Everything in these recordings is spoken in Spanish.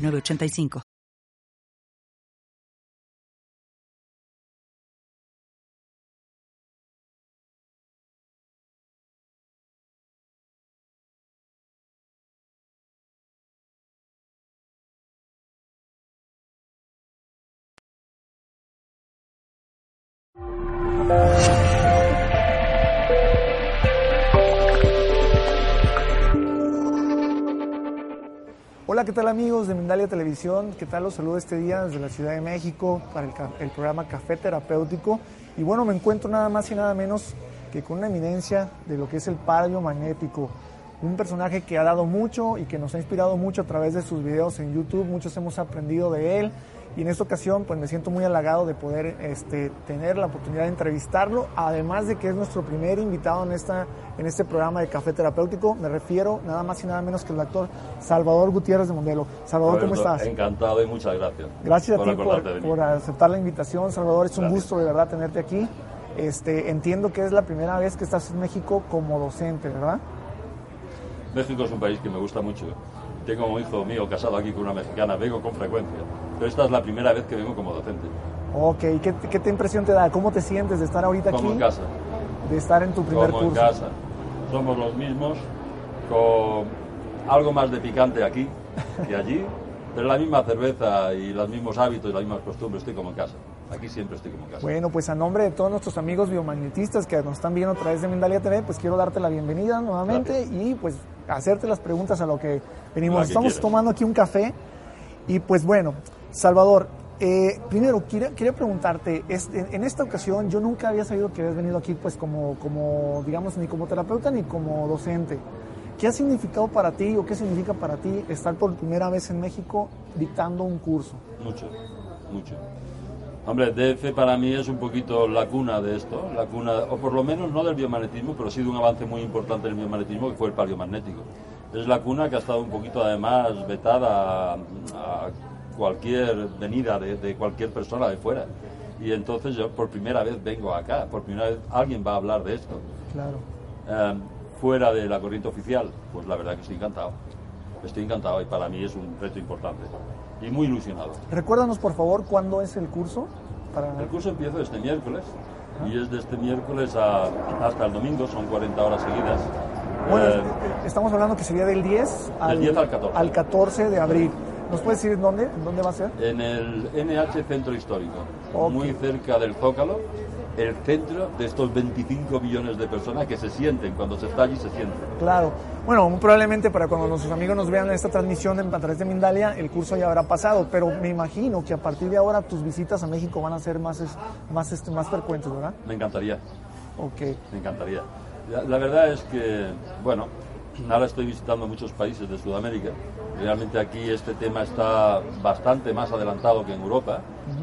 85 Hola, ¿qué tal amigos de Mindalia Televisión? ¿Qué tal? Los saludo este día desde la Ciudad de México para el, el, programa Café Terapéutico. Y bueno, me encuentro nada más y nada menos que con una eminencia de lo que es el palio magnético. Un personaje que ha dado mucho y que nos ha inspirado mucho a través de sus videos en YouTube. Muchos hemos aprendido de él y en esta ocasión pues me siento muy halagado de poder este, tener la oportunidad de entrevistarlo, además de que es nuestro primer invitado en, esta, en este programa de Café Terapéutico, me refiero nada más y nada menos que el actor Salvador Gutiérrez de Mondelo. Salvador, ¿cómo estás? Encantado y muchas gracias. Gracias a ti por, por, aceptar la invitación, Salvador, es un gracias. gusto de verdad tenerte aquí. Este, entiendo que es la primera vez que estás en México como docente, ¿verdad? México es un país que me gusta mucho. Tengo un hijo mío casado aquí con una mexicana, vengo con frecuencia pero esta es la primera vez que vengo como docente. Ok, ¿qué, qué te impresión te da? ¿Cómo te sientes de estar ahorita como aquí? Como en casa. De estar en tu primer como curso. en casa. Somos los mismos, con algo más de picante aquí que allí, pero la misma cerveza y los mismos hábitos y las mismas costumbres, estoy como en casa. Aquí siempre estoy como en casa. Bueno, pues a nombre de todos nuestros amigos biomagnetistas que nos están viendo a través de Mindalia TV, pues quiero darte la bienvenida nuevamente Gracias. y pues hacerte las preguntas a lo que venimos. Lo que Estamos quieras. tomando aquí un café y pues bueno, Salvador, eh, primero quería, quería preguntarte, es- en, en esta ocasión yo nunca había sabido que habías venido aquí pues como, como, digamos, ni como terapeuta ni como docente. ¿Qué ha significado para ti o qué significa para ti estar por primera vez en México dictando un curso? Mucho, mucho. Hombre, DF para mí es un poquito la cuna de esto, la cuna, o por lo menos no del biomagnetismo, pero sí de un avance muy importante del biomagnetismo que fue el paleomagnético. Es la cuna que ha estado un poquito además vetada a, a cualquier venida de, de cualquier persona de fuera. Y entonces yo por primera vez vengo acá, por primera vez alguien va a hablar de esto. Claro. Eh, fuera de la corriente oficial, pues la verdad que estoy encantado. Estoy encantado y para mí es un reto importante. Y muy ilusionado. Recuérdanos por favor cuándo es el curso. Para... El curso empieza este miércoles y es de este miércoles a- hasta el domingo, son 40 horas seguidas. Bueno, Eh, estamos hablando que sería del 10 al, Del 10 al 14. al 14 de abril. ¿Nos puedes decir dónde? ¿Dónde va a ser? en el NH Centro Histórico, muy cerca del Zócalo, el centro de estos 25 millones de personas que se sienten, cuando se está allí se sienten. Claro. Bueno, muy probablemente para cuando nuestros amigos nos vean esta transmisión a través de Mindalia, el curso ya habrá pasado, pero me imagino que a partir de ahora tus visitas a México van a ser más, más, este, más frecuentes, ¿verdad? Me encantaría. Ok. Me encantaría. La, la verdad es que, bueno, ahora estoy visitando muchos países de Sudamérica. Realmente aquí este tema está bastante más adelantado que en Europa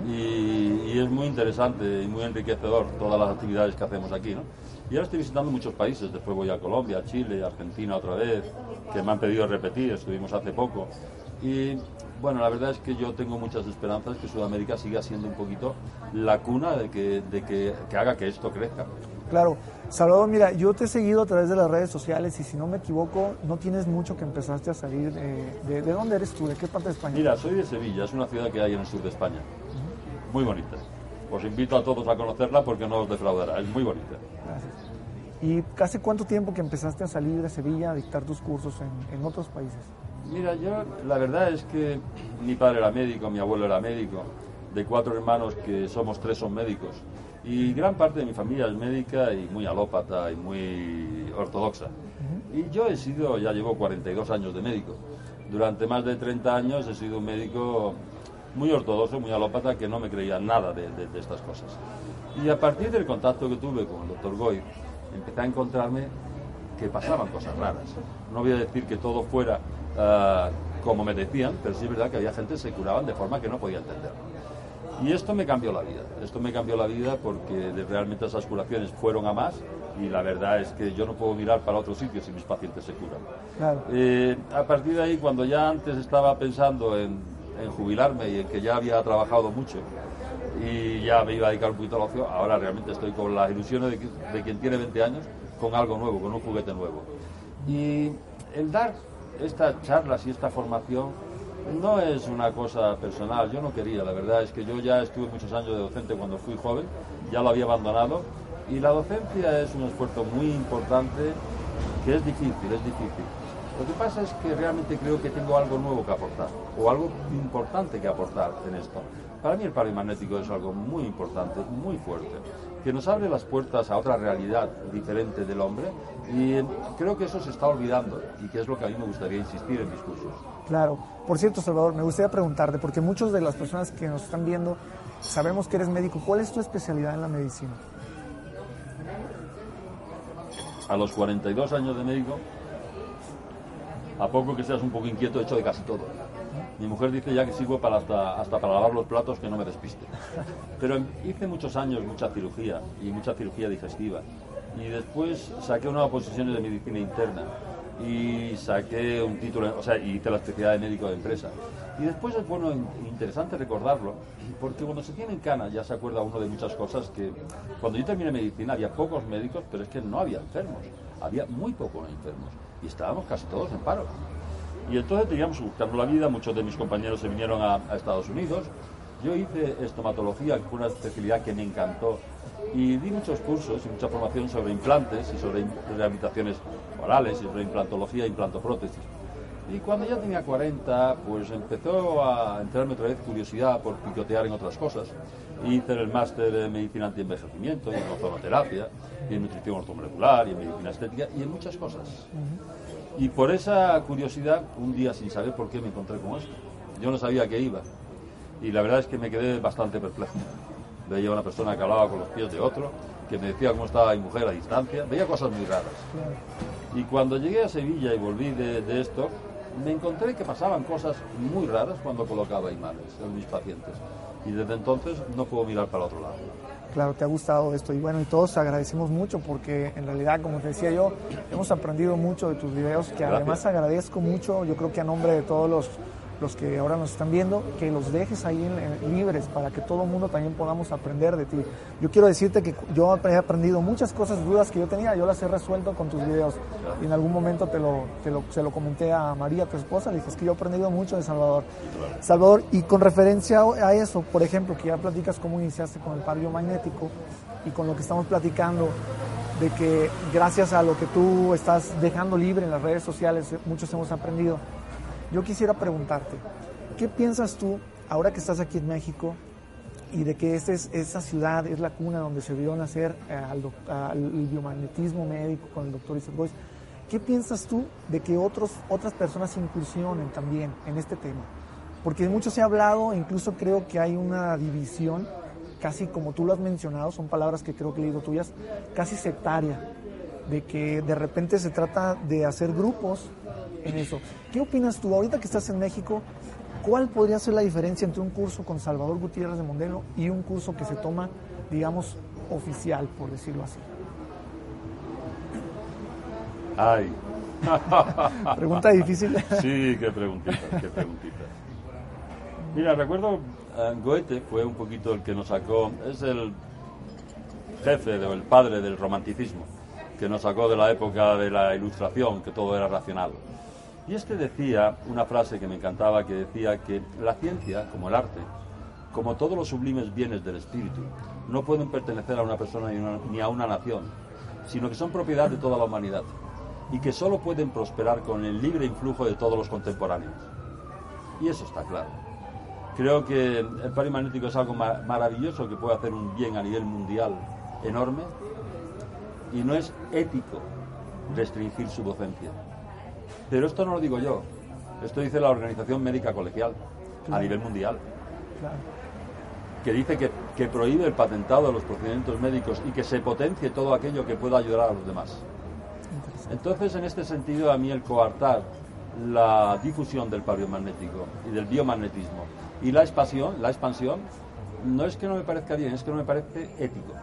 y, y es muy interesante y muy enriquecedor todas las actividades que hacemos aquí, ¿no? Y ahora estoy visitando muchos países, después voy a Colombia, Chile, Argentina otra vez, que me han pedido repetir, estuvimos hace poco. Y bueno, la verdad es que yo tengo muchas esperanzas que Sudamérica siga siendo un poquito la cuna de que, de que, que haga que esto crezca. Claro. Salvador, mira, yo te he seguido a través de las redes sociales y si no me equivoco, no tienes mucho que empezaste a salir. eh, de, ¿De dónde eres tú? ¿De qué parte de España? Mira, soy de Sevilla, es una ciudad que hay en el sur de España. Muy bonita. Os invito a todos a conocerla porque no os defraudará, es muy bonita. Gracias. ¿Y hace cuánto tiempo que empezaste a salir de Sevilla a dictar tus cursos en, en otros países? Mira, yo la verdad es que mi padre era médico, mi abuelo era médico, de cuatro hermanos que somos tres son médicos. Y gran parte de mi familia es médica y muy alópata y muy ortodoxa. Y yo he sido, ya llevo 42 años de médico. Durante más de 30 años he sido un médico muy ortodoxo, muy alópata, que no me creía nada de, de- de estas cosas. Y a partir del contacto que tuve con el doctor Goy, empecé a encontrarme que pasaban cosas raras. No voy a decir que todo fuera ah, como me decían, pero sí es verdad que había gente que se curaban de forma que no podía entender. Y esto me cambió la vida, esto me cambió la vida porque realmente esas curaciones fueron a más y la verdad es que yo no puedo mirar para otro sitio si mis pacientes se curan. Eh, a partir de ahí, cuando ya antes estaba pensando en, jubilarme y en que ya había trabajado mucho y ya me iba a dedicar un poquito a la ocio, ahora realmente estoy con las ilusiones de, de quien tiene 20 años con algo nuevo, con un juguete nuevo. Y el dar estas charlas y esta formación no es una cosa personal, yo no quería, la verdad es que yo ya estuve muchos años de docente cuando fui joven, ya lo había abandonado y la docencia es un esfuerzo muy importante que es difícil, es difícil. Lo que pasa es que realmente creo que tengo algo nuevo que aportar o algo importante que aportar en esto. Para mí el paro magnético es algo muy importante, muy fuerte, que nos abre las puertas a otra realidad diferente del hombre y creo que eso se está olvidando y que es lo que a mí me gustaría insistir en mis cursos. Claro. Por cierto, Salvador, me gustaría preguntarte, porque muchas de las personas que nos están viendo sabemos que eres médico, ¿cuál es tu especialidad en la medicina? A los 42 años de médico, a poco que seas un poco inquieto, he hecho de casi todo. Mi mujer dice ya que sirvo para hasta, hasta para lavar los platos que no me despiste. Pero hice muchos años mucha cirugía y mucha cirugía digestiva. Y después saqué una posiciones de medicina interna y saqué un título, o sea, hice la especialidad de médico de empresa. Y después es bueno, interesante recordarlo, porque cuando se tiene en cana ya se acuerda uno de muchas cosas que cuando yo terminé medicina había pocos médicos, pero es que no había enfermos, había muy pocos enfermos y estábamos casi todos en paro. Y entonces teníamos que buscarnos la vida, muchos de mis compañeros se vinieron a, a Estados Unidos, yo hice estomatología, fue una especialidad que me encantó, y di muchos cursos y mucha formación sobre implantes y sobre rehabilitaciones orales y sobre implantología e implantoprótesis. Y cuando ya tenía 40, pues empezó a entrarme otra vez curiosidad por picotear en otras cosas. Hice el máster en medicina antienvejecimiento, y en ozonoterapia, y en nutrición ortomolecular, y en medicina estética, y en muchas cosas. Y por esa curiosidad, un día sin saber por qué me encontré con esto. Yo no sabía qué iba. Y la verdad es que me quedé bastante perplejo. Veía una persona que hablaba con los pies de otro, que me decía cómo estaba mi mujer a distancia. Veía cosas muy raras. Y cuando llegué a Sevilla y volví de, esto, me encontré que pasaban cosas muy raras cuando colocaba imanes en mis pacientes. Y desde entonces no puedo mirar para otro lado. Claro, te ha gustado esto. Y bueno, y todos agradecemos mucho porque en realidad, como te decía yo, hemos aprendido mucho de tus videos, que además agradezco mucho, yo creo que a nombre de todos los los que ahora nos están viendo, que los dejes ahí libres para que todo el mundo también podamos aprender de ti. Yo quiero decirte que yo he aprendido muchas cosas, dudas que yo tenía, yo las he resuelto con tus videos. Y en algún momento te lo, te lo, se lo comenté a María, tu esposa, le dije, es que yo he aprendido mucho de Salvador. Salvador, y con referencia a eso, por ejemplo, que ya platicas cómo iniciaste con el par magnético y con lo que estamos platicando, de que gracias a lo que tú estás dejando libre en las redes sociales, muchos hemos aprendido. Yo quisiera preguntarte, ¿qué piensas tú ahora que estás aquí en México y de que esta es, esa ciudad es la cuna donde se vio nacer eh, al, biomagnetismo médico con el doctor Isaac Boyce? ¿Qué piensas tú de que otros, otras personas incursionen también en este tema? Porque mucho se ha hablado, incluso creo que hay una división, casi como tú lo has mencionado, son palabras que creo que he leído tuyas, casi sectaria, de que de repente se trata de hacer grupos en eso. ¿Qué opinas tú ahorita que estás en México? ¿Cuál podría ser la diferencia entre un curso con Salvador Gutiérrez de Mondelo y un curso que se toma, digamos, oficial, por decirlo así? Ay. Pregunta difícil. sí, qué preguntita, qué preguntita. Mira, recuerdo, eh, Goethe fue un poquito el que nos sacó, es el jefe o el padre del romanticismo, que nos sacó de la época de la ilustración, que todo era racional. Y este decía una frase que me encantaba, que decía que la ciencia, como el arte, como todos los sublimes bienes del espíritu, no pueden pertenecer a una persona ni a una nación, sino que son propiedad de toda la humanidad y que solo pueden prosperar con el libre influjo de todos los contemporáneos. Y eso está claro. Creo que el pari magnético es algo maravilloso que puede hacer un bien a nivel mundial enorme y no es ético restringir su docencia. Pero esto no lo digo yo, esto dice la Organización Médica Colegial a nivel mundial. Que dice que, prohíbe el patentado de los procedimientos médicos y que se potencie todo aquello que pueda ayudar a los demás. Entonces, en este sentido, a mí el coartar la difusión del magnético y del biomagnetismo y la expansión, la expansión no es que no me parezca bien, es que no me parece ético.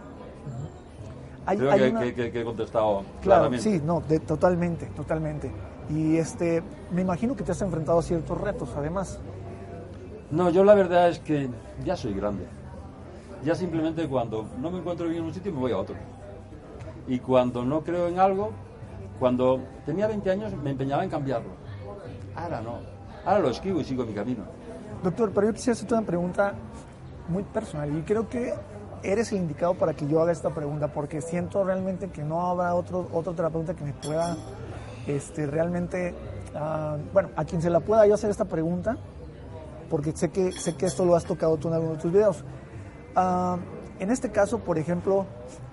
Creo que, he contestado claro, Sí, no, totalmente, totalmente. Y este, me imagino que te has enfrentado a ciertos retos, además. No, yo la verdad es que ya soy grande. Ya simplemente cuando no me encuentro bien en un sitio me voy a otro. Y cuando no creo en algo, cuando tenía 20 años me empeñaba en cambiarlo. Ahora no. Ahora lo esquivo y sigo mi camino. Doctor, pero yo quisiera hacerte una pregunta muy personal y creo que eres el indicado para que yo haga esta pregunta porque siento realmente que no habrá otro, otro terapeuta que me pueda este, realmente, ah, bueno, a quien se la pueda yo hacer esta pregunta porque sé que, sé que esto lo has tocado tú en algunos de tus videos. Ah, en este caso, por ejemplo,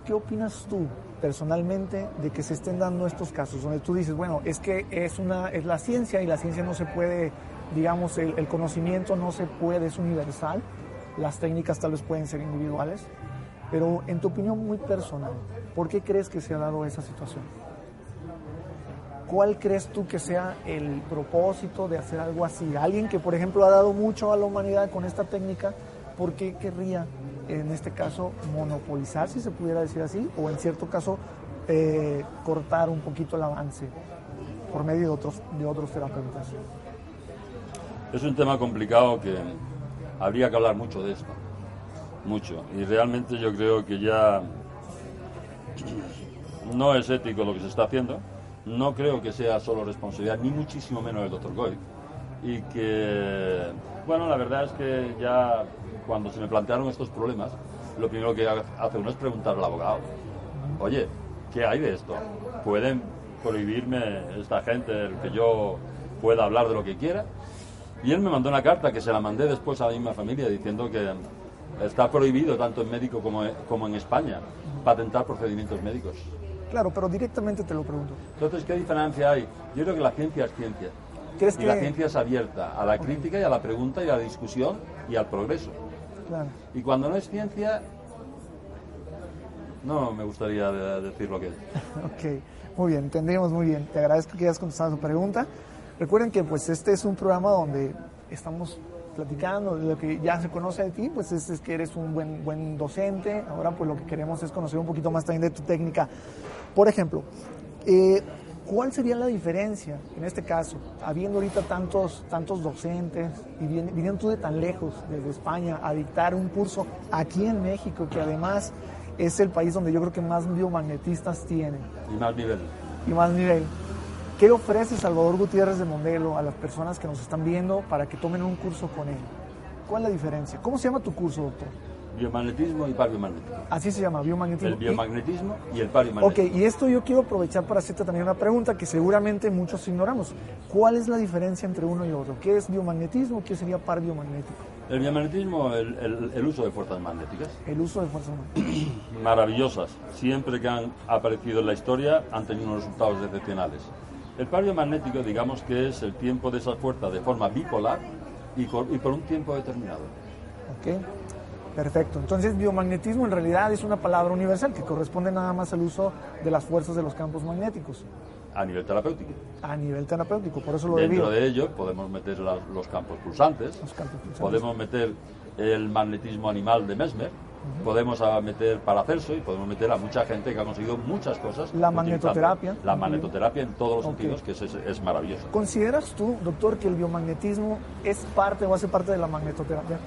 ¿qué opinas tú personalmente de que se estén dando estos casos donde tú dices, bueno, es que es, una, es la ciencia y la ciencia no se puede, digamos, el, el conocimiento no se puede, es universal, las técnicas tal vez pueden ser individuales, pero en tu opinión muy personal, ¿por qué crees que se ha dado esa situación? ¿Cuál crees tú que sea el propósito de hacer algo así? Alguien que, por ejemplo, ha dado mucho a la humanidad con esta técnica, ¿por qué querría, en este caso, monopolizar, si se pudiera decir así, o en cierto caso, eh, cortar un poquito el avance por medio de otros, de otros terapeutas? Es un tema complicado que habría que hablar mucho de esto, mucho. Y realmente yo creo que ya no es ético lo que se está haciendo, no creo que sea solo responsabilidad, ni muchísimo menos del doctor Goy. Y que, bueno, la verdad es que ya cuando se me plantearon estos problemas, lo primero que hace uno es preguntar al abogado, oye, ¿qué hay de esto? ¿Pueden prohibirme esta gente el que yo pueda hablar de lo que quiera? Y él me mandó una carta que se la mandé después a la misma familia diciendo que está prohibido tanto en México como, como en España patentar procedimientos médicos. Claro, pero directamente te lo pregunto. Entonces, ¿qué diferencia hay? Yo creo que la ciencia es ciencia. ¿Crees y que... la ciencia es abierta a la crítica y a la pregunta y a la discusión y al progreso. Claro. Y cuando no es ciencia, no me gustaría decir lo que es. ok, muy bien, entendemos muy bien. Te agradezco que hayas contestado tu pregunta. Recuerden que pues este es un programa donde estamos platicando de lo que ya se conoce de ti, pues es, que eres un buen, buen docente. Ahora pues lo que queremos es conocer un poquito más también de tu técnica. Por ejemplo, eh, ¿cuál sería la diferencia en este caso, habiendo ahorita tantos, tantos docentes y viniendo tú de tan lejos, desde España, a dictar un curso aquí en México, que además es el país donde yo creo que más biomagnetistas tienen? Y más nivel. Y más nivel. ¿Qué ofrece Salvador Gutiérrez de Mondelo a las personas que nos están viendo para que tomen un curso con él? ¿Cuál es la diferencia? ¿Cómo se llama tu curso, doctor? Biomagnetismo y biomagnetismo. Así se llama, biomagnetismo. El biomagnetismo y el biomagnetismo. Ok, y esto yo quiero aprovechar para hacerte también una pregunta que seguramente muchos ignoramos. ¿Cuál es la diferencia entre uno y otro? ¿Qué es biomagnetismo? ¿Qué sería par biomagnético? El biomagnetismo, el, el uso de fuerzas magnéticas. El uso de fuerzas magnéticas. Maravillosas. Siempre que han aparecido en la historia han tenido unos resultados excepcionales. El par biomagnético, digamos que es el tiempo de esa fuerza de forma bipolar y, por un tiempo determinado. Ok, perfecto. Entonces, biomagnetismo en realidad es una palabra universal que corresponde nada más al uso de las fuerzas de los campos magnéticos. A nivel terapéutico. A nivel terapéutico, por eso lo Dentro de ello podemos meter los campos pulsantes, los campos pulsantes. podemos meter el magnetismo animal de Mesmer, podemos meter Paracelso y podemos meter a mucha gente que ha conseguido muchas cosas. La magnetoterapia. La magnetoterapia en todos los sentidos, que es, es, maravilloso. ¿Consideras tú, doctor, que el biomagnetismo es parte o hace parte de la magnetoterapia?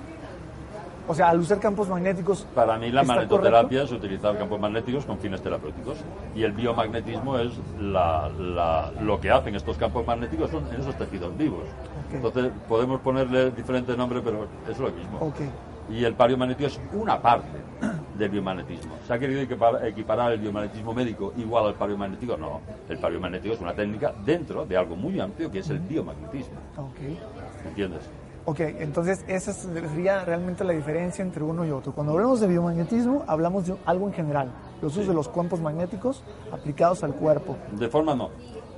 O sea, al usar campos magnéticos. Para mí, la magnetoterapia es utilizar campos magnéticos con fines terapéuticos. Y el biomagnetismo es la, la, lo que hacen estos campos magnéticos son en esos tejidos vivos. Entonces, podemos ponerle diferentes nombres, pero es lo mismo. Okay y el biomagnetismo es una parte del biomagnetismo. ¿Se ha querido equiparar el biomagnetismo médico igual al biomagnético? No, el biomagnético es una técnica dentro de algo muy amplio que es el biomagnetismo. Okay. ¿Entiendes? Ok, entonces esa sería realmente la diferencia entre uno y otro. Cuando hablamos de biomagnetismo, hablamos de algo en general, los usos de los campos magnéticos aplicados al cuerpo. De forma no.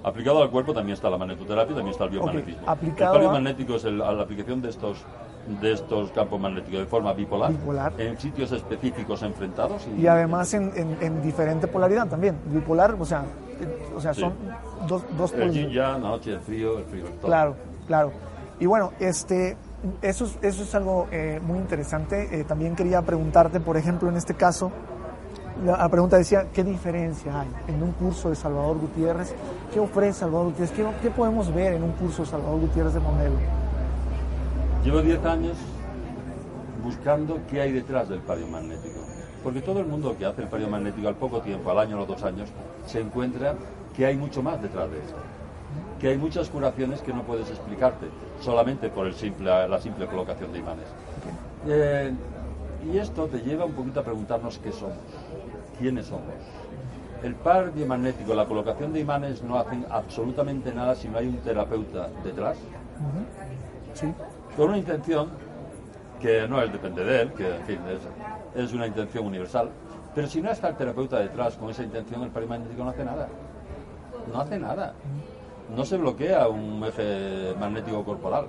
Aplicado al cuerpo también está la magnetoterapia, también está el biomagnetismo. Aplicado el biomagnético es la aplicación de estos de estos campos magnéticos de forma bipolar, en sitios específicos enfrentados. Y, además en, en, diferente polaridad también. Bipolar, o sea, o sea, son dos, dos El yin ya, la noche, el frío, el frío, el todo. Claro, claro. Y bueno, este, eso es, eso es algo eh, muy interesante. Eh, también quería preguntarte, por ejemplo, en este caso, la pregunta decía, ¿qué diferencia hay en un curso de Salvador Gutiérrez? ¿Qué ofrece Salvador Gutiérrez? ¿Qué, qué podemos ver en un curso de Salvador Gutiérrez de Monelo? Llevo 10 años buscando qué hay detrás del magnético. Porque todo el mundo que hace el magnético al poco tiempo, al año o los dos años, se encuentra que hay mucho más detrás de esto. Que hay muchas curaciones que no puedes explicarte solamente por la simple colocación de imanes. Eh, y esto te lleva un poquito a preguntarnos qué somos, quiénes somos. El par biomagnético, la colocación de imanes no hacen absolutamente nada si no hay un terapeuta detrás. Sí. Con una intención que no es depende de él, que en fin es, es, una intención universal. Pero si no está el terapeuta detrás con esa intención, el par magnético no hace nada. No hace nada. No se bloquea un eje magnético corporal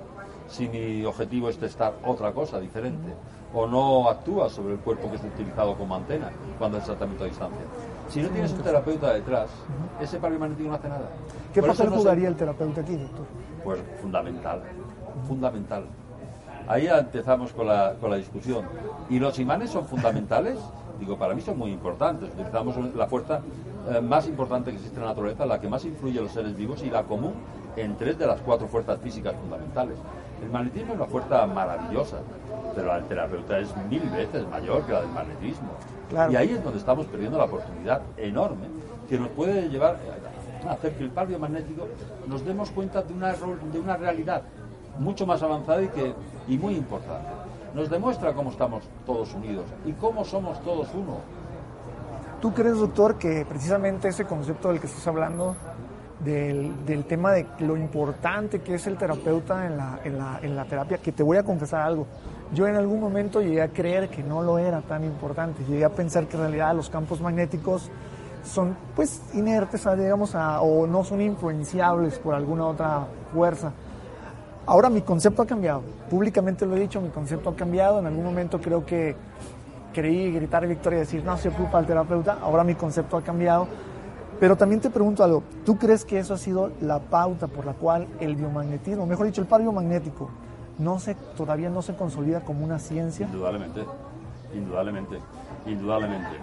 si mi objetivo es testar otra cosa diferente o no actúa sobre el cuerpo que es utilizado como antena cuando es tratamiento a distancia. Si no tienes un terapeuta detrás, ese par magnético no hace nada. ¿Qué papel jugaría el terapeuta aquí, doctor? Pues fundamental, fundamental. Ahí empezamos con la, con la discusión. ¿Y los imanes son fundamentales? Digo, para mí son muy importantes. Utilizamos la fuerza eh, más importante que existe en la naturaleza, la que más influye en los seres vivos y la común en tres de las cuatro fuerzas físicas fundamentales. El magnetismo es una fuerza maravillosa, pero la terapeuta es mil veces mayor que la del magnetismo. Y ahí es donde estamos perdiendo la oportunidad enorme que nos puede llevar a hacer que el par magnético nos demos cuenta de una, de una realidad mucho más avanzada y, que, y muy importante. Nos demuestra cómo estamos todos unidos y cómo somos todos uno. ¿Tú crees, doctor, que precisamente ese concepto del que estás hablando del, del, tema de lo importante que es el terapeuta en la, en, la, en la terapia, que te voy a confesar algo. Yo en algún momento llegué a creer que no lo era tan importante, llegué a pensar que en realidad los campos magnéticos son pues inertes, digamos, a, o no son influenciables por alguna otra fuerza. Ahora mi concepto ha cambiado, públicamente lo he dicho, mi concepto ha cambiado, en algún momento creo que creí gritar victoria y decir, no se ocupa el terapeuta, ahora mi concepto ha cambiado, pero también te pregunto algo, ¿tú crees que eso ha sido la pauta por la cual el biomagnetismo, mejor dicho, el par biomagnético, no se, todavía no se consolida como una ciencia? Indudablemente, indudablemente, indudablemente.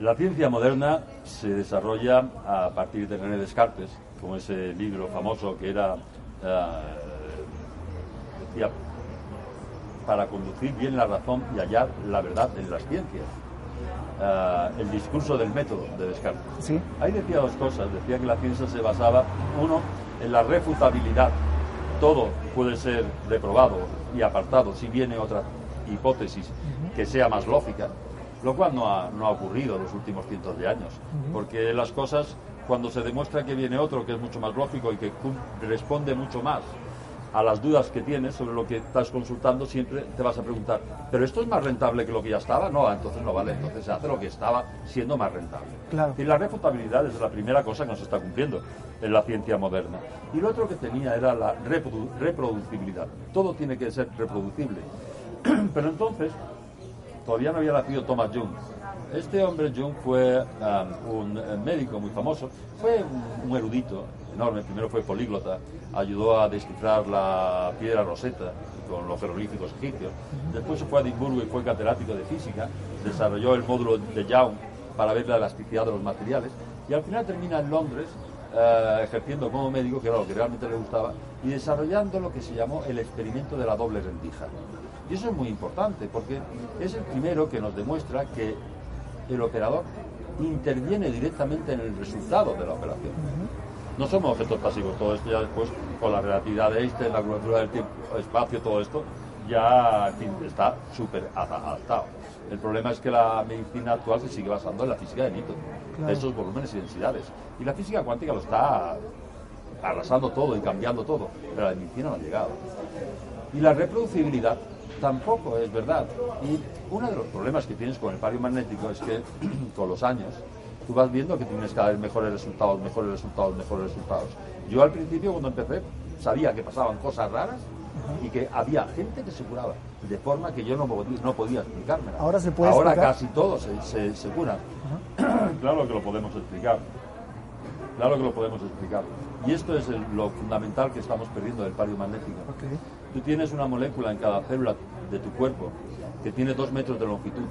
La ciencia moderna se desarrolla a partir de René Descartes, como ese libro famoso que era, decía, para conducir bien la razón y hallar la verdad en las ciencias. Eh, el discurso del método de Descartes. ¿Sí? Ahí decía dos cosas. Decía que la ciencia se basaba, uno, en la refutabilidad. Todo puede ser reprobado y apartado si viene otra hipótesis que sea más lógica, lo cual no ha, no ha ocurrido en los últimos cientos de años, porque las cosas, cuando se demuestra que viene otro que es mucho más lógico y que responde mucho más a las dudas que tienes sobre lo que estás consultando, siempre te vas a preguntar, ¿pero esto es más rentable que lo que ya estaba? No, entonces no vale, entonces se hace lo que estaba siendo más rentable. Claro. Y la refutabilidad es la primera cosa que nos está cumpliendo en la ciencia moderna. Y lo otro que tenía era la reproducibilidad. Todo tiene que ser reproducible. Pero entonces, todavía no había nacido Thomas Jung. Este hombre, Jung, fue um, un eh, médico muy famoso, fue un erudito enorme, primero fue políglota, ayudó a descifrar la piedra roseta con los jeroglíficos egipcios. Después se fue a Edimburgo y fue catedrático de física, desarrolló el módulo de Young para ver la elasticidad de los materiales. Y al final termina en Londres eh, ejerciendo como médico, que era lo que realmente le gustaba, y desarrollando lo que se llamó el experimento de la doble rendija. Y eso es muy importante porque es el primero que nos demuestra que el operador interviene directamente en el resultado de la operación no somos objetos pasivos. Todo esto ya después, con la relatividad de Einstein, la curvatura del tiempo, espacio, todo esto, ya está súper adaptado. El problema es que la medicina actual se sigue basando en la física de Newton, esos volúmenes y densidades. Y la física cuántica lo está arrasando todo y cambiando todo, pero la medicina no ha llegado. Y la reproducibilidad tampoco es verdad. Y uno de los problemas que tienes con el pario magnético es que con los años tú vas viendo que tienes cada vez mejores resultados, mejores resultados, mejores resultados. Yo al principio cuando empecé sabía que pasaban cosas raras, y que había gente que se curaba, de forma que yo no, podía, no podía explicarme. Ahora se puede Ahora explicar? casi todos se, se, claro que lo podemos explicar. Claro que lo podemos explicar. Y esto es el- lo fundamental que estamos perdiendo del pario magnético. Tú tienes una molécula en cada célula de tu cuerpo que tiene dos metros de longitud,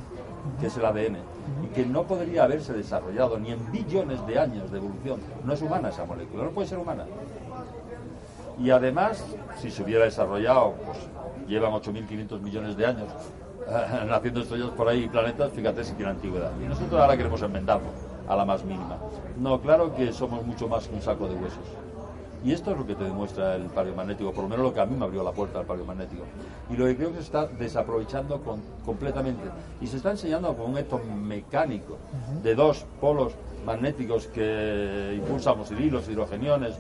que es el ADN, y que no podría haberse desarrollado ni en billones de años de evolución. No es humana esa molécula, no puede ser humana. Y además, si se hubiera desarrollado, pues llevan 8.500 millones de años naciendo estrellas por ahí y planetas, fíjate si tiene antigüedad. Y nosotros ahora queremos enmendarlo a la más mínima. No, claro que somos mucho más que un saco de huesos. Y esto es lo que te demuestra el magnético, por lo menos lo que a mí me abrió la puerta al magnético. Y lo que creo que se está desaprovechando con- completamente. Y se está enseñando con un esto mecánico de dos polos magnéticos que impulsamos hilos, hidrogeniones.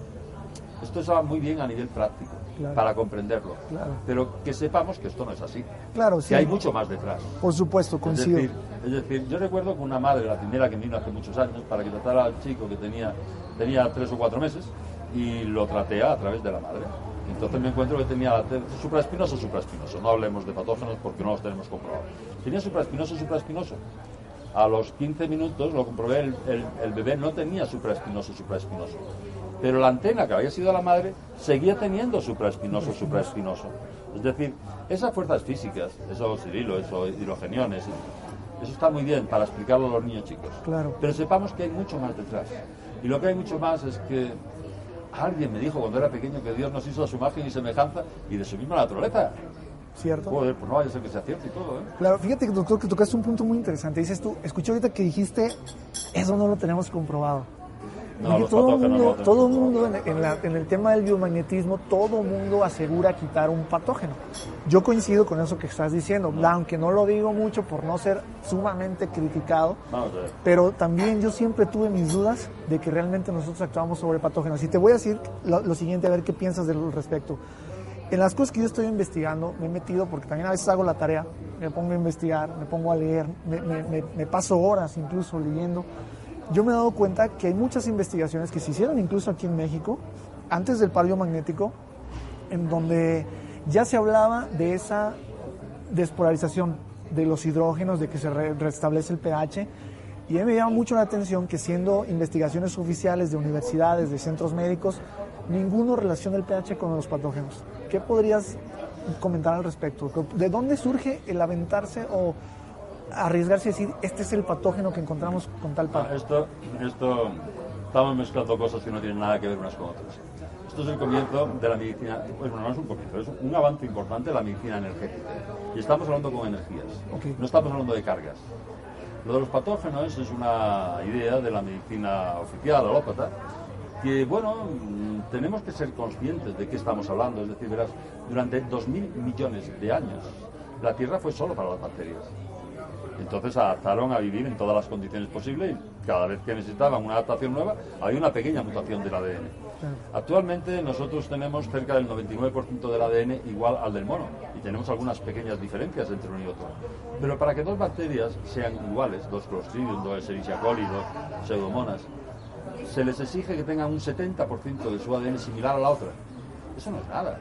Esto está muy bien a nivel práctico, Claro. para comprenderlo. Claro. Pero que sepamos que esto no es así. Claro, sí. Que hay mucho más detrás. Por supuesto, Es coincido. decir, es decir, yo recuerdo que una madre, la primera que vino hace muchos años, para que tratara al chico que tenía, tenía tres o cuatro meses, y lo traté a través de la madre. Entonces me encuentro que tenía supraespinoso, supraespinoso. No hablemos de patógenos porque no los tenemos comprobados. Tenía supraespinoso, supraespinoso. A los 15 minutos lo comprobé, el, el- el bebé no tenía supraespinoso, supraespinoso. Pero la antena que había sido la madre seguía teniendo supraespinoso, supraespinoso. Es decir, esas fuerzas físicas, esos hililos, esos hidrogeniones, eso está muy bien para explicarlo a los niños chicos. Claro. Pero sepamos que hay mucho más detrás. Y lo que hay mucho más es que alguien me dijo cuando era pequeño que Dios nos hizo a su imagen y semejanza y de su misma naturaleza. ¿Cierto? Joder, pues no vaya a ser que sea cierto y todo, ¿eh? Claro, fíjate, doctor, que tocaste un punto muy interesante. Dices tú, escuché ahorita que dijiste, eso no lo tenemos comprobado. No, todo el mundo, todo mundo en, en la- en el tema del biomagnetismo, todo el mundo asegura quitar un patógeno. Yo coincido con eso que estás diciendo, aunque no lo digo mucho por no ser sumamente criticado, pero también yo siempre tuve mis dudas de que realmente nosotros actuamos sobre patógenos. Y te voy a decir lo, lo siguiente, a ver qué piensas del respecto. En las cosas que yo estoy investigando, me he metido, porque también a veces hago la tarea, me pongo a investigar, me pongo a leer, me, me- me- me paso horas incluso leyendo. Yo me he dado cuenta que hay muchas investigaciones que se hicieron incluso aquí en México, antes del palio magnético, en donde ya se hablaba de esa despolarización de los hidrógenos, de que se re- restablece el pH. Y a mí me llama mucho la atención que siendo investigaciones oficiales de universidades, de centros médicos, ninguno relaciona el pH con los patógenos. ¿Qué podrías comentar al respecto? ¿De dónde surge el aventarse o arriesgarse a decir, este es el patógeno que encontramos con tal Ah, par? Esto, esto, estamos mezclando cosas que no tienen nada que ver unas con otras. Esto es el comienzo de la medicina, pues bueno, no es un comienzo, es un avance importante de la medicina energética. Y estamos hablando con energías, no estamos hablando de cargas. Lo de los patógenos es una idea de la medicina oficial, alópata, que, bueno, tenemos que ser conscientes de qué estamos hablando. Es decir, verás, durante 2.000 millones de años, la Tierra fue solo para las bacterias. Entonces adaptaron a vivir en todas las condiciones posibles y cada vez que necesitaban una adaptación nueva, hay una pequeña mutación del ADN. Actualmente nosotros tenemos cerca del 99% del ADN igual al del mono y tenemos algunas pequeñas diferencias entre uno y otro. Pero para que dos bacterias sean iguales, dos Clostridium, dos Escherichia coli, dos Pseudomonas, se les exige que tengan un 70% de su ADN similar a la otra. Eso no es nada.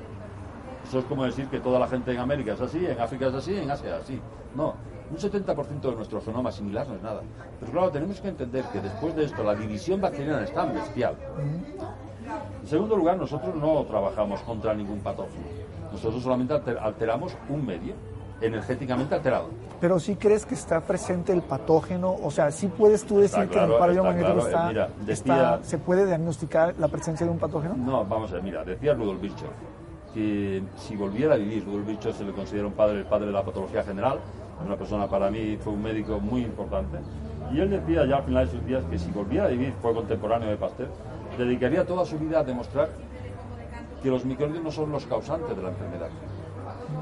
Eso es como decir que toda la gente en América es así, en África es así, en Asia es así. No, un 70% de nuestro genoma similar no es nada. Pero claro, tenemos que entender que después de esto la división bacteriana es tan bestial. En segundo lugar, nosotros no trabajamos contra ningún patógeno. Nosotros solamente alter- alteramos un medio energéticamente alterado. Pero sí crees que está presente el patógeno, o sea, sí puedes tú decir que el claro, palio está claro. Eh, está- se puede diagnosticar la presencia de un patógeno. No, vamos a ver, mira, decía Rudolf Virchow que si volviera a vivir, Rudolf Virchow se le considera un padre, el padre de la patología general, una persona para mí, fue un médico muy importante, y él decía ya al final de sus días que si volviera a vivir, fue contemporáneo de Pasteur, dedicaría toda su vida a demostrar que los microbios no son los causantes de la enfermedad,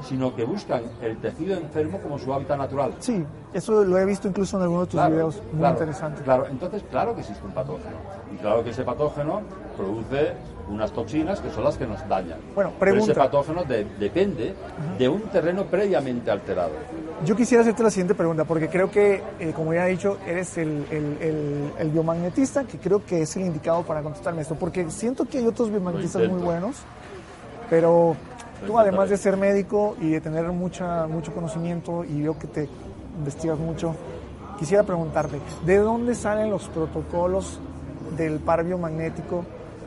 sino que buscan el tejido enfermo como su hábitat natural. Sí, eso lo he visto incluso en algunos de tus Claro, videos, muy claro, interesante. Claro, entonces claro que existe un patógeno. Y claro que ese patógeno produce unas toxinas que son las que nos dañan. Bueno, Pero ese pregunta. patógeno de- depende de un terreno previamente alterado. Yo quisiera hacerte la siguiente pregunta, porque creo que, eh, como ya he dicho, eres el, el- el- el biomagnetista que creo que es el indicado para contestarme esto, porque siento que hay otros biomagnetistas muy buenos, pero Tú, además de ser médico y de tener mucha, mucho conocimiento y veo que te investigas mucho, quisiera preguntarte, ¿de dónde salen los protocolos del par biomagnético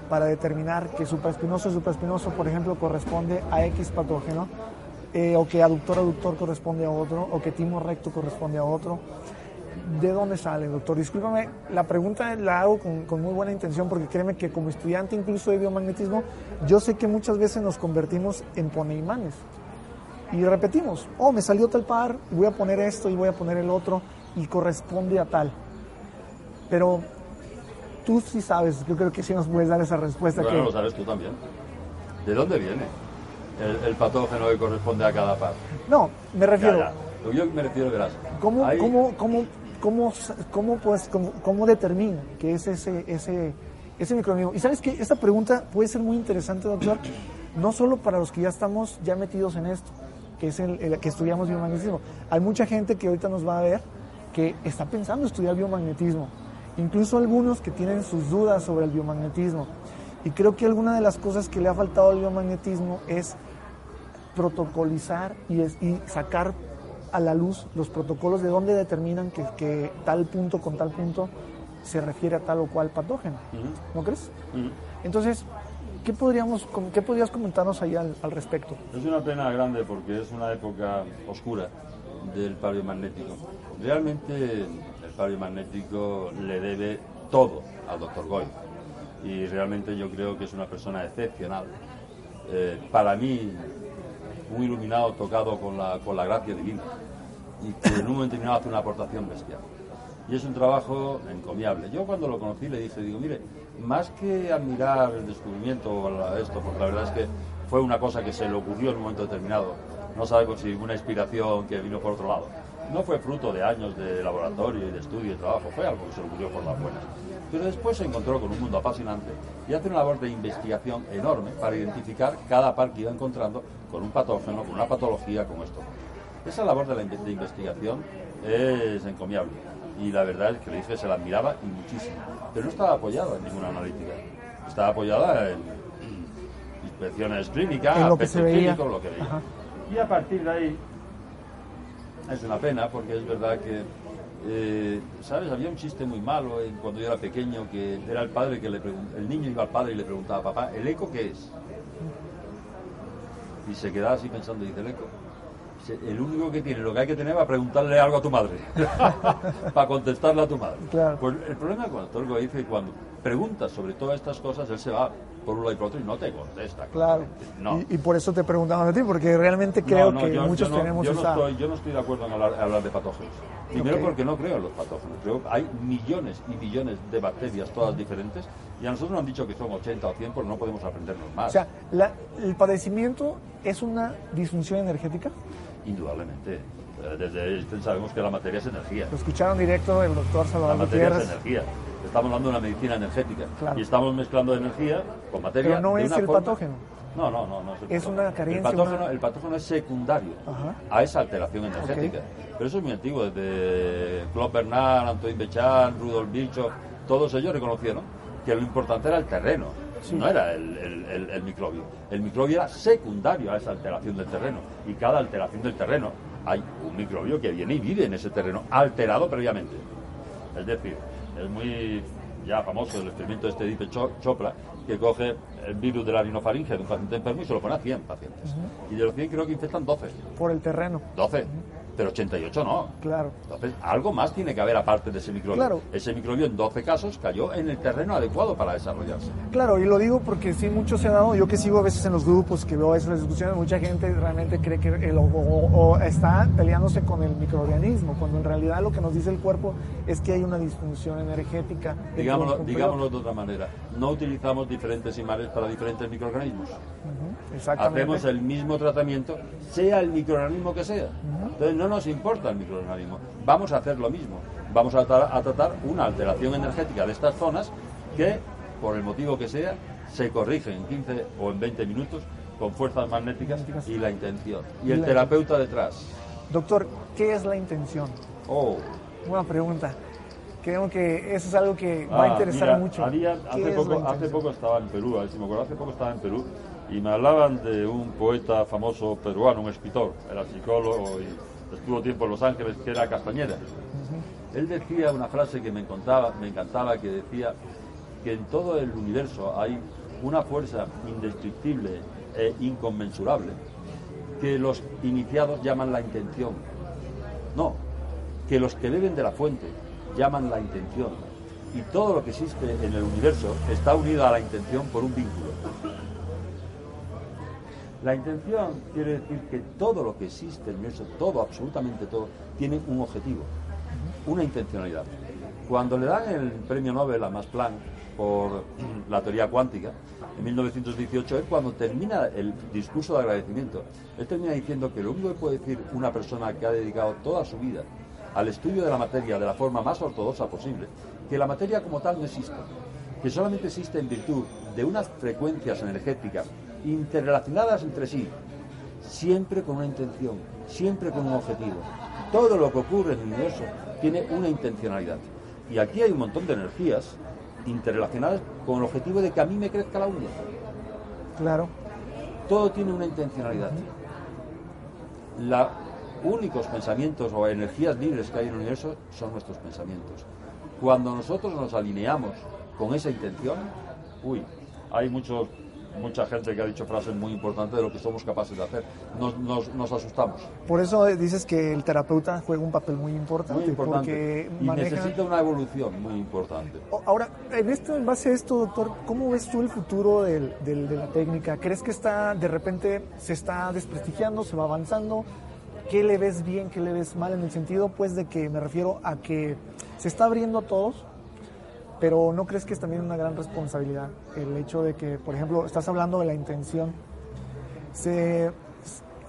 para determinar que supraespinoso supraespinoso, por ejemplo, corresponde a X patógeno, eh, o que aductor aductor corresponde a otro, o que timo recto corresponde a otro? ¿De dónde sale, doctor? Discúlpame, la pregunta la hago con, muy buena intención porque créeme que como estudiante incluso de biomagnetismo, yo sé que muchas veces nos convertimos en poneimanes y repetimos, oh, me salió tal par, voy a poner esto y voy a poner el otro y corresponde a tal. Pero tú sí sabes, yo creo que sí nos puedes dar esa respuesta. Bueno, que... lo sabes tú también. ¿De dónde viene el, patógeno que corresponde a cada par? No, me refiero... Yo me refiero, verás. ¿Cómo, cómo, cómo ¿cómo, cómo, pues, cómo, determina que es ese, ese, ese microorganismo? Y sabes que esta pregunta puede ser muy interesante, doctor, no solo para los que ya estamos ya metidos en esto, que es el, que estudiamos biomagnetismo. Hay mucha gente que ahorita nos va a ver que está pensando estudiar biomagnetismo, incluso algunos que tienen sus dudas sobre el biomagnetismo. Y creo que alguna de las cosas que le ha faltado al biomagnetismo es protocolizar y, y sacar a la luz los protocolos de dónde determinan que, tal punto con tal punto se refiere a tal o cual patógeno. ¿No crees? Entonces, ¿qué, podríamos, ¿qué podrías comentarnos ahí al, respecto? Es una pena grande porque es una época oscura del paleomagnético. Realmente el paleomagnético le debe todo al doctor Goy y realmente yo creo que es una persona excepcional. Eh, para mí, un iluminado tocado con la, con la gracia divina y que en un momento determinado hace una aportación bestial. Y es un trabajo encomiable. Yo cuando lo conocí le dije, digo, mire, más que admirar el descubrimiento o esto, porque la verdad es que fue una cosa que se le ocurrió en un momento determinado, no sabemos si una inspiración que vino por otro lado. No fue fruto de años de laboratorio y de estudio y trabajo, fue algo que se ocurrió por las buenas. Pero después se encontró con un mundo apasionante y hace una labor de investigación enorme para identificar cada par que iba encontrando con un patógeno, con una patología como esto. Esa labor de la investigación es encomiable y la verdad es que le dije que se la admiraba y muchísimo, pero no estaba apoyada en ninguna analítica, estaba apoyada en inspecciones clínicas, en lo que se veía. lo que veía. Y a partir de ahí es una pena porque es verdad que eh, ¿sabes? Había un chiste muy malo cuando yo era pequeño que era el padre que le el niño iba al padre y le preguntaba, papá, ¿el eco qué es? Y se quedaba así pensando, dice el eco el único que tiene lo que hay que tener va a preguntarle algo a tu madre, para contestarle a tu madre. Pues el problema con el doctor dice que cuando preguntas sobre todas estas cosas, él se va por un lado y por otro y no te contesta. Claro. Y, por eso te preguntaba a ti, porque realmente creo que muchos tenemos yo esa... Estoy, yo no estoy de acuerdo en hablar, de patógenos. Primero porque no creo en los patógenos. Creo hay millones y millones de bacterias, todas diferentes, y a nosotros nos han dicho que son 80 o 100, pero no podemos aprendernos más. O sea, ¿el padecimiento es una disfunción energética? Indudablemente. Eh, desde sabemos que la materia es energía. Lo escucharon directo el doctor Salvador La materia es energía. Estamos hablando de una medicina energética. Y estamos mezclando energía con materia. Pero no es el patógeno. No, no, no, no es, una carencia. El patógeno, es secundario a esa alteración energética. Pero eso es muy antiguo, desde Claude Bernard, Antoine Bechan, Rudolf Virchow, todos ellos reconocieron que lo importante era el terreno, no era el, microbio. El microbio era secundario a esa alteración del terreno. Y cada alteración del terreno hay un microbio que viene y vive en ese terreno, alterado previamente. Es decir, es muy ya famoso el experimento de este dice Chopra, que coge el virus de la rinofaringe de un paciente enfermo y se lo pone a 100 pacientes. Y de los 100 creo que infectan 12. Por el terreno. 12 pero 88 no. Claro. Entonces, algo más tiene que haber aparte de ese microbio. Claro. Ese microbio en 12 casos cayó en el terreno adecuado para desarrollarse. Claro, y lo digo porque sí, mucho se ha dado, yo que sigo a veces en los grupos, que veo esas discusiones, mucha gente realmente cree que el, o, está peleándose con el microorganismo, cuando en realidad lo que nos dice el cuerpo es que hay una disfunción energética. Digámoslo, digámoslo de otra manera, no utilizamos diferentes imanes para diferentes microorganismos. Hacemos el mismo tratamiento, sea el microorganismo que sea. Entonces no nos importa el microorganismo. Vamos a hacer lo mismo. Vamos a, tratar una alteración energética de estas zonas que, por el motivo que sea, se corrige en 15 o en 20 minutos con fuerzas magnéticas y la intención. Y el terapeuta detrás. Doctor, ¿qué es la intención? Oh. Una pregunta. Creo que eso es algo que va a ah, interesar mucho. hace, poco, hace poco estaba en Perú, a ver si me acuerdo, hace poco estaba en Perú y me hablaban de un poeta famoso peruano, un escritor, era psicólogo y estuvo tiempo en Los Ángeles, que era Castañeda. Él decía una frase que me encantaba, me encantaba, que decía que en todo el universo hay una fuerza indestructible e inconmensurable que los iniciados llaman la intención. No, que los que beben de la fuente llaman la intención. Y todo lo que existe en el universo está unido a la intención por un vínculo. La intención quiere decir que todo lo que existe en el universo, todo, absolutamente todo, tiene un objetivo, una intencionalidad. Cuando le dan el premio Nobel a Max Planck por la teoría cuántica, en 1918, él cuando termina el discurso de agradecimiento, él termina diciendo que lo único que puede decir una persona que ha dedicado toda su vida al estudio de la materia de la forma más ortodoxa posible, que la materia como tal no existe, que solamente existe en virtud de unas frecuencias energéticas interrelacionadas entre sí, siempre con una intención, siempre con un objetivo. Todo lo que ocurre en el universo tiene una intencionalidad. Y aquí hay un montón de energías interrelacionadas con el objetivo de que a mí me crezca la uña. Claro. Todo tiene una intencionalidad. Los únicos pensamientos o energías libres que hay en el universo son nuestros pensamientos. Cuando nosotros nos alineamos con esa intención, uy, hay muchos mucha gente que ha dicho frases muy importantes de lo que somos capaces de hacer. Nos, asustamos. Por eso dices que el terapeuta juega un papel muy importante. Muy importante. y necesita una evolución muy importante. Ahora, en, esto, en base a esto, doctor, ¿cómo ves tú el futuro del, de la técnica? ¿Crees que está, de repente, se está desprestigiando, se va avanzando? ¿Qué le ves bien, qué le ves mal? En el sentido, pues, de que me refiero a que se está abriendo a todos, pero ¿no crees que es también una gran responsabilidad el hecho de que, por ejemplo, estás hablando de la intención?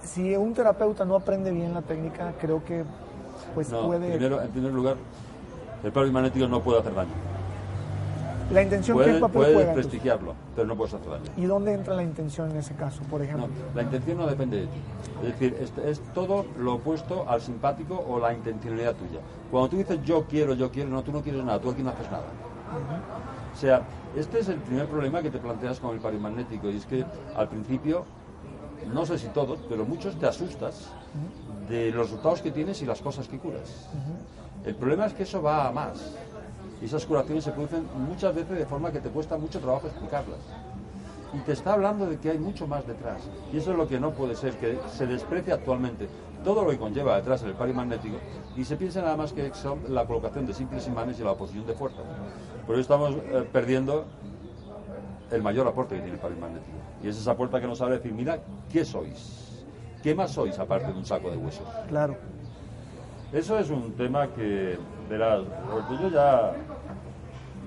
si un terapeuta no aprende bien la técnica, creo que pues puede... Primero, en primer lugar, el paro magnético no puede hacer daño. La intención puede, ¿qué papel puede prestigiarlo, pero no puedes hacer daño. ¿Y dónde entra la intención en ese caso, por ejemplo? la intención no depende de ti. Es decir, es, todo lo opuesto al simpático o la intencionalidad tuya. Cuando tú dices yo quiero, yo quiero, no, tú no quieres nada, tú aquí no haces nada. O sea, este es el primer problema que te planteas con el parimagnético y es que al principio, no sé si todos, pero muchos te asustas de los resultados que tienes y las cosas que curas. El problema es que eso va a más. Y esas curaciones se producen muchas veces de forma que te cuesta mucho trabajo explicarlas. Y te está hablando de que hay mucho más detrás. Y eso es lo que no puede ser, que se desprecie actualmente todo lo que conlleva detrás el parimagnético y se piensa nada más que son la colocación de simples imanes y la oposición de fuerzas. Por eso estamos eh, perdiendo el mayor aporte que tiene el parimagnético. Y es esa puerta que nos abre decir, mira, ¿qué sois? ¿Qué más sois aparte de un saco de huesos? Claro. Eso es un tema que, verás, porque yo ya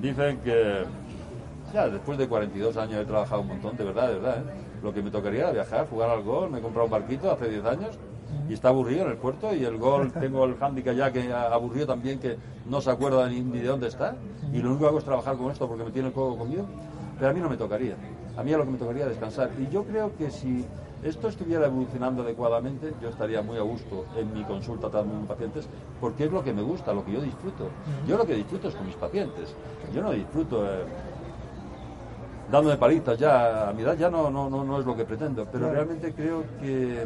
dicen que ya después de 42 años he trabajado un montón, de verdad, de verdad. ¿eh? Lo que me tocaría era viajar, jugar al gol, me he comprado un barquito hace 10 años y está aburrido en el puerto y el gol, tengo el handicap ya que aburrido también que no se acuerda ni, de dónde está. Y lo único que hago es trabajar con esto porque me tiene el juego conmigo, pero a mí no me tocaría, a mí a lo que me tocaría es descansar. Y yo creo que si esto estuviera evolucionando adecuadamente, yo estaría muy a gusto en mi consulta también con pacientes, porque es lo que me gusta, lo que yo disfruto. Yo lo que disfruto es con mis pacientes. Yo no disfruto eh, dándome palitas ya, a mi edad ya no, no, no, no es lo que pretendo, pero realmente creo que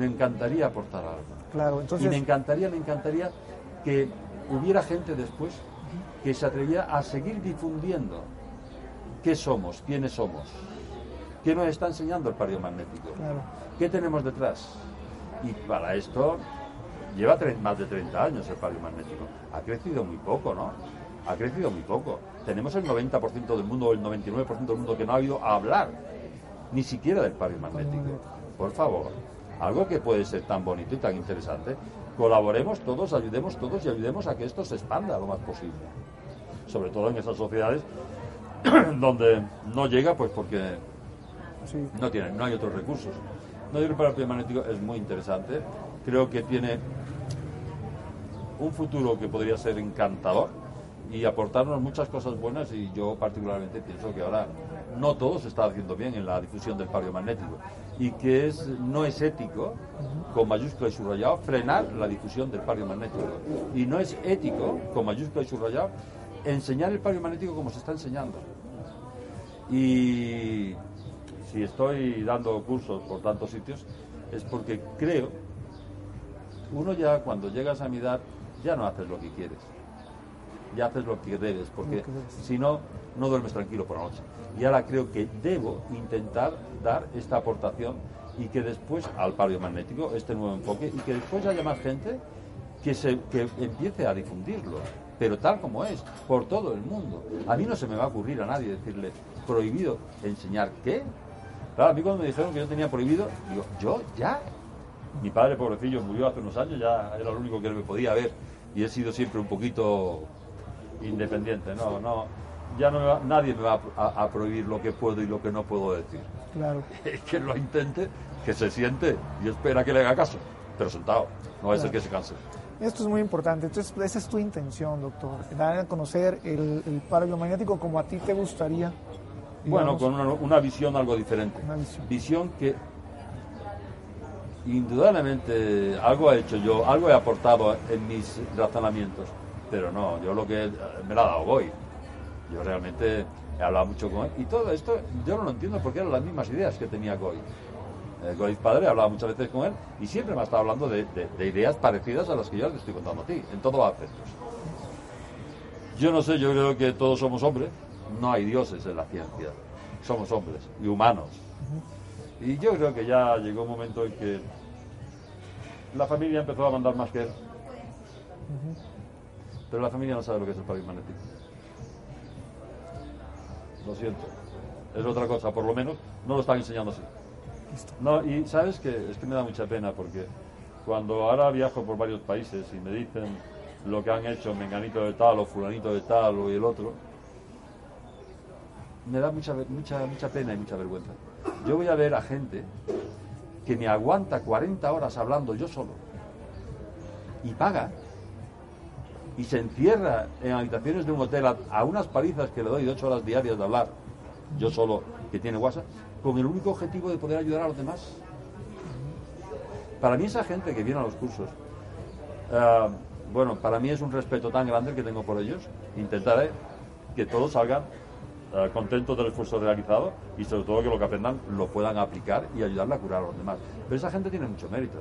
me encantaría aportar algo. Claro, entonces... Y me encantaría, me encantaría que hubiera gente después que se atreviera a seguir difundiendo qué somos, quiénes somos, qué nos está enseñando el pario magnético, claro. qué tenemos detrás. Y para esto lleva más de 30 años el pario magnético. Ha crecido muy poco, ¿no? Ha crecido muy poco. Tenemos el 90% del mundo o el 99% del mundo que no ha ido a hablar ni siquiera del pario magnético. Por favor algo que puede ser tan bonito y tan interesante. Colaboremos todos, ayudemos todos y ayudemos a que esto se expanda lo más posible. Sobre todo en esas sociedades donde no llega, pues porque no, tiene, no hay otros recursos. No digo para el magnético es muy interesante. Creo que tiene un futuro que podría ser encantador y aportarnos muchas cosas buenas y yo particularmente pienso que ahora no todo se está haciendo bien en la difusión del pario magnético y que es, no es ético, con mayúscula y subrayado, frenar la difusión del pario magnético. Y no es ético, con mayúscula y subrayado, enseñar el pario magnético como se está enseñando. Y si estoy dando cursos por tantos sitios, es porque creo, uno ya cuando llegas a mi edad, ya no haces lo que quieres, ya haces lo que debes, porque si no, no duermes tranquilo por la noche. Y ahora creo que debo intentar dar esta aportación y que después al magnético, este nuevo enfoque, y que después haya más gente que, se, que empiece a difundirlo, pero tal como es, por todo el mundo. A mí no se me va a ocurrir a nadie decirle, prohibido enseñar qué. Claro, a mí cuando me dijeron que yo tenía prohibido, digo, ¿yo ya? Mi padre, pobrecillo, murió hace unos años, ya era lo único que me podía ver, y he sido siempre un poquito independiente, no, no, ya no nadie me va a, prohibir lo que puedo y lo que no puedo decir. Claro. que lo intente, que se siente y espera que le haga caso, pero sentado, no va a ser que se canse. Esto es muy importante. Entonces, esa es tu intención, doctor. Dar a conocer el, el paro biomagnético como a ti te gustaría. bueno, con una, visión algo diferente. Una visión. Visión que indudablemente algo he hecho yo, algo he aportado en mis razonamientos. Pero no, yo lo que me lo ha dado Goy. Yo realmente he hablado mucho con él. Y todo esto yo no lo entiendo porque eran las mismas ideas que tenía Goy. Eh, padre, he hablado muchas veces con él y siempre me ha estado hablando de, ideas parecidas a las que yo te estoy contando a ti, en todos aspectos. Yo no sé, yo creo que todos somos hombres, no hay dioses en la ciencia, somos hombres y humanos. Y yo creo que ya llegó un momento en que la familia empezó a mandar más que él. Pero la familia no sabe lo que es el país magnético. Lo siento. Es otra cosa, por lo menos no lo están enseñando así. No, y sabes que es que me da mucha pena porque cuando ahora viajo por varios países y me dicen lo que han hecho menganito de tal o fulanito de tal o el otro, me da mucha, mucha, mucha pena y mucha vergüenza. Yo voy a ver a gente que me aguanta 40 horas hablando yo solo y paga y se encierra en habitaciones de un hotel a, unas palizas que le doy de 8 horas diarias de hablar, yo solo, que tiene WhatsApp, con el único objetivo de poder ayudar a los demás. Para mí esa gente que viene a los cursos, eh, bueno, para mí es un respeto tan grande el que tengo por ellos. Intentaré que todos salgan eh, contentos del esfuerzo realizado y sobre todo que lo que aprendan lo puedan aplicar y ayudarle a curar a los demás. Pero esa gente tiene mucho mérito.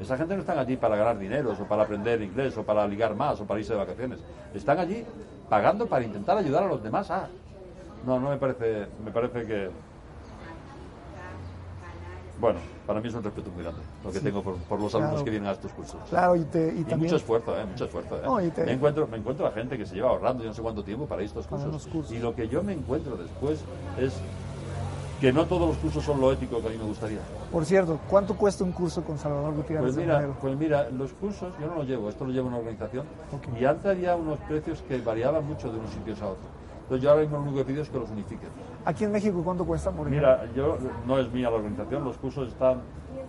Esa gente no están allí para ganar dinero, o para aprender inglés, o para ligar más, o para irse de vacaciones. Están allí pagando para intentar ayudar a los demás. Ah, no, no me parece, me parece que, bueno, para mí es un respeto muy grande lo que tengo por, los alumnos que vienen a estos cursos. Claro, y, mucho esfuerzo, ¿eh? mucho esfuerzo. ¿eh? me, encuentro, me encuentro a gente que se lleva ahorrando yo no sé cuánto tiempo para estos cursos. Y lo que yo me encuentro después es que no todos los cursos son lo ético que a mí me gustaría. Por cierto, ¿cuánto cuesta un curso con Salvador Gutiérrez? Pues mira, pues mira los cursos yo no los llevo, esto lo lleva una organización. Y antes había unos precios que variaban mucho de unos sitios a otros. Entonces yo ahora mismo lo único que pido es que los unifiquen. Aquí en México, ¿cuánto cuesta por Mira, yo no es mía la organización, los cursos están,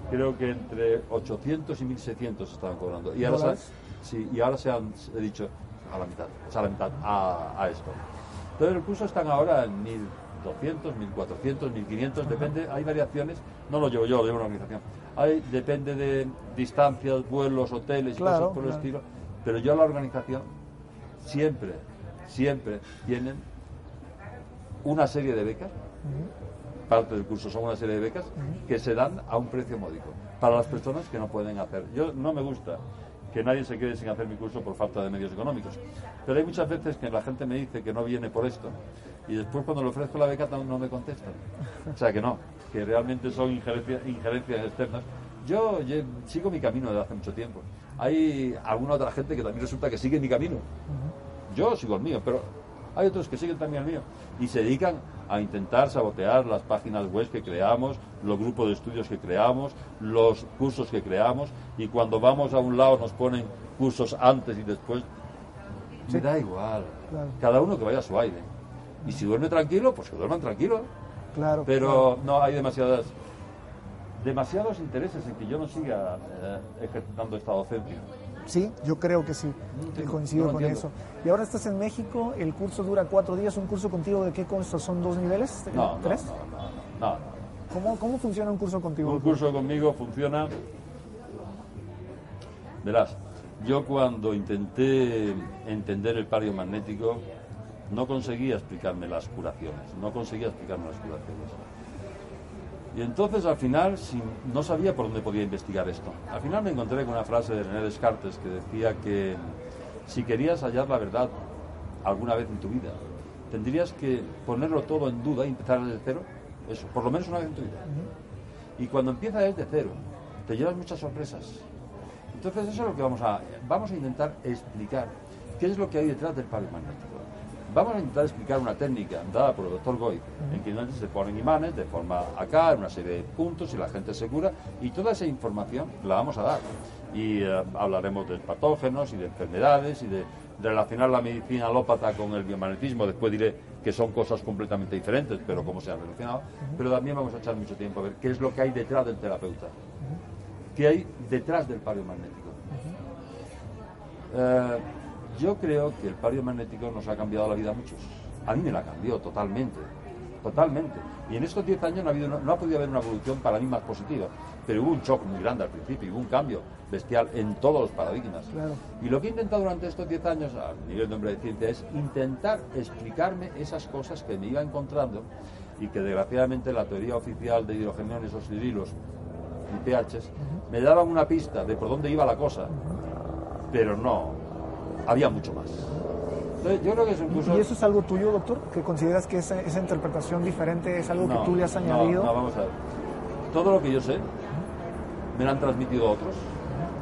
creo que entre 800 y 1600 estaban cobrando. Y ahora, se, sí, y ahora se han he dicho a la mitad, o sea, a la mitad, a, esto. Entonces el curso están ahora en 1200, 1400, 1500, depende, hay variaciones, no lo llevo yo, lo llevo una organización. Hay, depende de distancias, vuelos, hoteles y cosas por el estilo, pero yo la organización siempre, siempre tienen una serie de becas, parte del curso son una serie de becas, que se dan a un precio módico para las personas que no pueden hacer. Yo no me gusta que nadie se quede sin hacer mi curso por falta de medios económicos. Pero hay muchas veces que la gente me dice que no viene por esto y después cuando le ofrezco la beca no, me contestan. O sea que no, que realmente son injerencias, injerencias externas. Yo, sigo mi camino desde hace mucho tiempo. Hay alguna otra gente que también resulta que sigue mi camino. Yo sigo el mío, pero hay otros que siguen también el mío y se dedican a intentar sabotear las páginas web que creamos, los grupos de estudios que creamos, los cursos que creamos y cuando vamos a un lado nos ponen cursos antes y después. Me da igual. Cada uno que vaya a su aire. Y si duerme tranquilo, pues que duerman tranquilo. Claro. Pero no hay demasiadas demasiados intereses en que yo no siga eh, ejercitando esta docencia. Sí, yo creo que sí, coincido con eso. Y ahora estás en México, el curso dura cuatro días, ¿un curso contigo de qué consta? ¿Son dos niveles? No, ¿Tres? No, no, ¿Cómo, ¿Cómo funciona un curso contigo? Un curso conmigo funciona... Verás, yo cuando intenté entender el pario magnético no conseguía explicarme las curaciones, no conseguía explicarme las curaciones. Y entonces al final no sabía por dónde podía investigar esto. Al final me encontré con una frase de René Descartes que decía que si querías hallar la verdad alguna vez en tu vida, tendrías que ponerlo todo en duda y empezar desde cero. Eso, por lo menos una vez en tu vida. Y cuando empiezas desde cero, te llevas muchas sorpresas. Entonces eso es lo que vamos a, vamos a intentar explicar. ¿Qué es lo que hay detrás del palo magnético? Vamos a intentar explicar una técnica dada por el doctor Goy, en que se ponen imanes de forma acá, en una serie de puntos y la gente se cura, y toda esa información la vamos a dar. Y eh, hablaremos de patógenos y de enfermedades y de relacionar la medicina alópata con el biomagnetismo. Después diré que son cosas completamente diferentes, pero cómo se han relacionado. Pero también vamos a echar mucho tiempo a ver qué es lo que hay detrás del terapeuta. ¿Qué hay detrás del pario magnético? Eh, yo creo que el pario magnético nos ha cambiado la vida a muchos. A mí me la cambió totalmente, totalmente. Y en estos 10 años no ha, habido, no ha podido haber una evolución para mí más positiva, pero hubo un shock muy grande al principio, hubo un cambio bestial en todos los paradigmas. Y lo que he intentado durante estos 10 años, a nivel de hombre de ciencia, es intentar explicarme esas cosas que me iba encontrando y que desgraciadamente la teoría oficial de hidrogeniones o sidrilos y pHs me daban una pista de por dónde iba la cosa, pero no, había mucho más. yo creo que ¿Y eso es algo tuyo, doctor? ¿Que consideras que esa, esa interpretación diferente es algo que tú le has añadido? No, vamos a ver. Todo lo que yo sé me lo han transmitido otros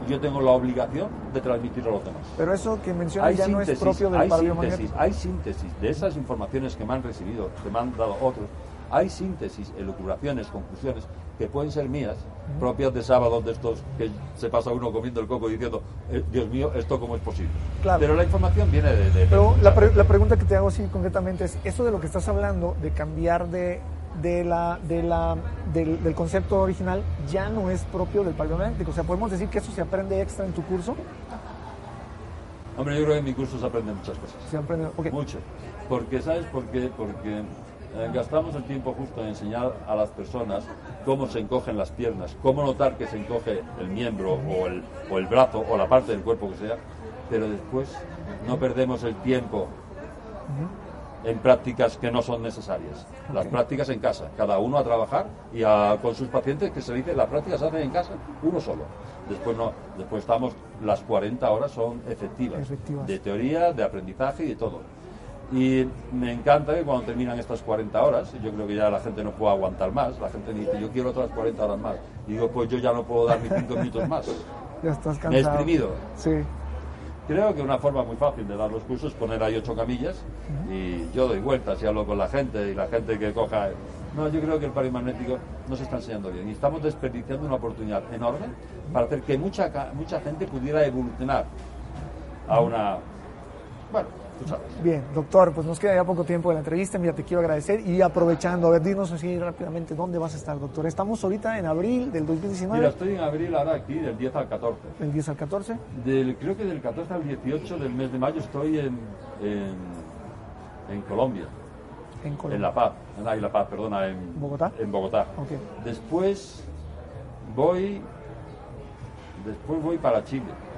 y yo tengo la obligación de transmitirlo a los demás. Pero eso que mencionas ya no es propio del hay síntesis, hay síntesis de esas informaciones que me han recibido, que me han dado otros. Hay síntesis, elucubraciones, conclusiones que pueden ser mías, propias de sábados de estos que se pasa uno comiendo el coco diciendo, eh, Dios mío, ¿esto cómo es posible? Pero la información viene de... Pero la, la, pregunta que te hago así concretamente es, eso de lo que estás hablando, de cambiar de, de la, de la, del, del, concepto original, ya no es propio del paleomagnético. O sea, podemos decir que eso se aprende extra en tu curso. Hombre, yo creo que en mi curso se aprenden muchas cosas. Se aprende, Mucho. Porque, ¿sabes por qué? Porque eh, gastamos el tiempo justo en enseñar a las personas cómo se encogen las piernas, cómo notar que se encoge el miembro o el, o el brazo o la parte del cuerpo que sea, pero después no perdemos el tiempo en prácticas que no son necesarias. Las prácticas en casa, cada uno a trabajar y con sus pacientes que se dice, las prácticas se hacen en casa uno solo. Después no, después estamos, las 40 horas son efectivas, efectivas. de teoría, de aprendizaje y de todo. Y me encanta que cuando terminan estas 40 horas, yo creo que ya la gente no puede aguantar más, la gente dice, yo quiero otras 40 horas más. Y digo, pues yo ya no puedo dar ni 5 minutos más. Ya estás cansado. Me he exprimido. Sí. Creo que una forma muy fácil de dar los cursos es poner ahí ocho camillas y yo doy vueltas y hablo con la gente y la gente que coja... No, yo creo que el paro magnético no se está enseñando bien y estamos desperdiciando una oportunidad enorme para hacer que mucha, mucha gente pudiera evolucionar a una... Bueno, Bien, doctor, pues nos queda ya poco tiempo de la entrevista. Mira, te quiero agradecer y aprovechando, a ver, dinos así rápidamente dónde vas a estar, doctor. Estamos ahorita en abril del 2019. Mira, estoy en abril ahora aquí, del 10 al 14. ¿Del 10 al 14? Del, creo que del 14 al 18 del mes de mayo estoy en, en, Colombia. En Colombia. En La Paz, en La Paz, perdona, en Bogotá. En Bogotá. Después voy, después voy para Chile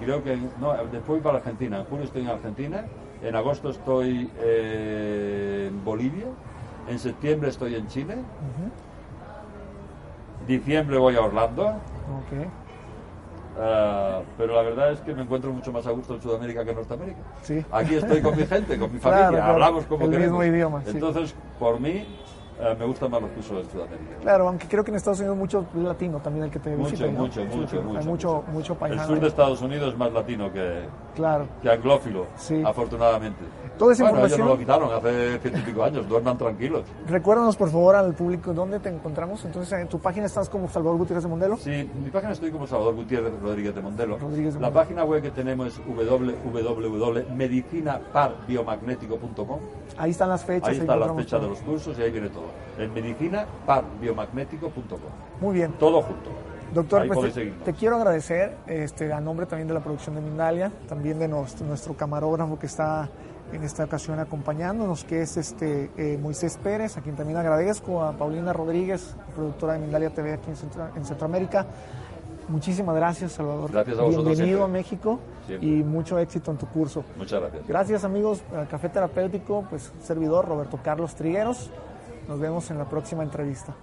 creo que no, después voy para Argentina. En julio estoy en Argentina, en agosto estoy eh, en Bolivia, en septiembre estoy en Chile, diciembre voy a Orlando. Ah, pero la verdad es que me encuentro mucho más a gusto en Sudamérica que en Norteamérica. Aquí estoy con mi gente, con mi familia, hablamos como el queremos. Mismo idioma, Entonces, por mí, eh, me gustan más los cursos de Sudamérica. Claro, aunque creo que en Estados Unidos mucho latino también el que te mucho, visita. Mucho, mucho, mucho, Hay mucho, mucho, El sur de Estados Unidos es más latino que, claro. que anglófilo, afortunadamente. Toda esa bueno, información... ellos no lo quitaron hace ciento y pico años, duerman tranquilos. Recuérdanos, por favor, al público dónde te encontramos. Entonces, en tu página estás como Salvador Gutiérrez de Mondelo. Sí, en mi página estoy como Salvador Gutiérrez Rodríguez de Mondelo. La página web que tenemos es www.medicinaparbiomagnético.com. Ahí están las fechas. Ahí están las fechas de los cursos y ahí viene todo. En medicinaparbiomagnético.com. Muy bien. Todo junto. Doctor, pues te, quiero agradecer este, a nombre también de la producción de Mindalia, también de nuestro, nuestro camarógrafo que está en esta ocasión acompañándonos, que es este eh, Moisés Pérez, a quien también agradezco, a Paulina Rodríguez, productora de Mindalia TV aquí en, Centroamérica. Muchísimas gracias, Salvador. Gracias a vosotros. Bienvenido a México y mucho éxito en tu curso. Muchas gracias. Gracias, amigos. Al Café Terapéutico, pues servidor Roberto Carlos Trigueros. Nos vemos en la próxima entrevista.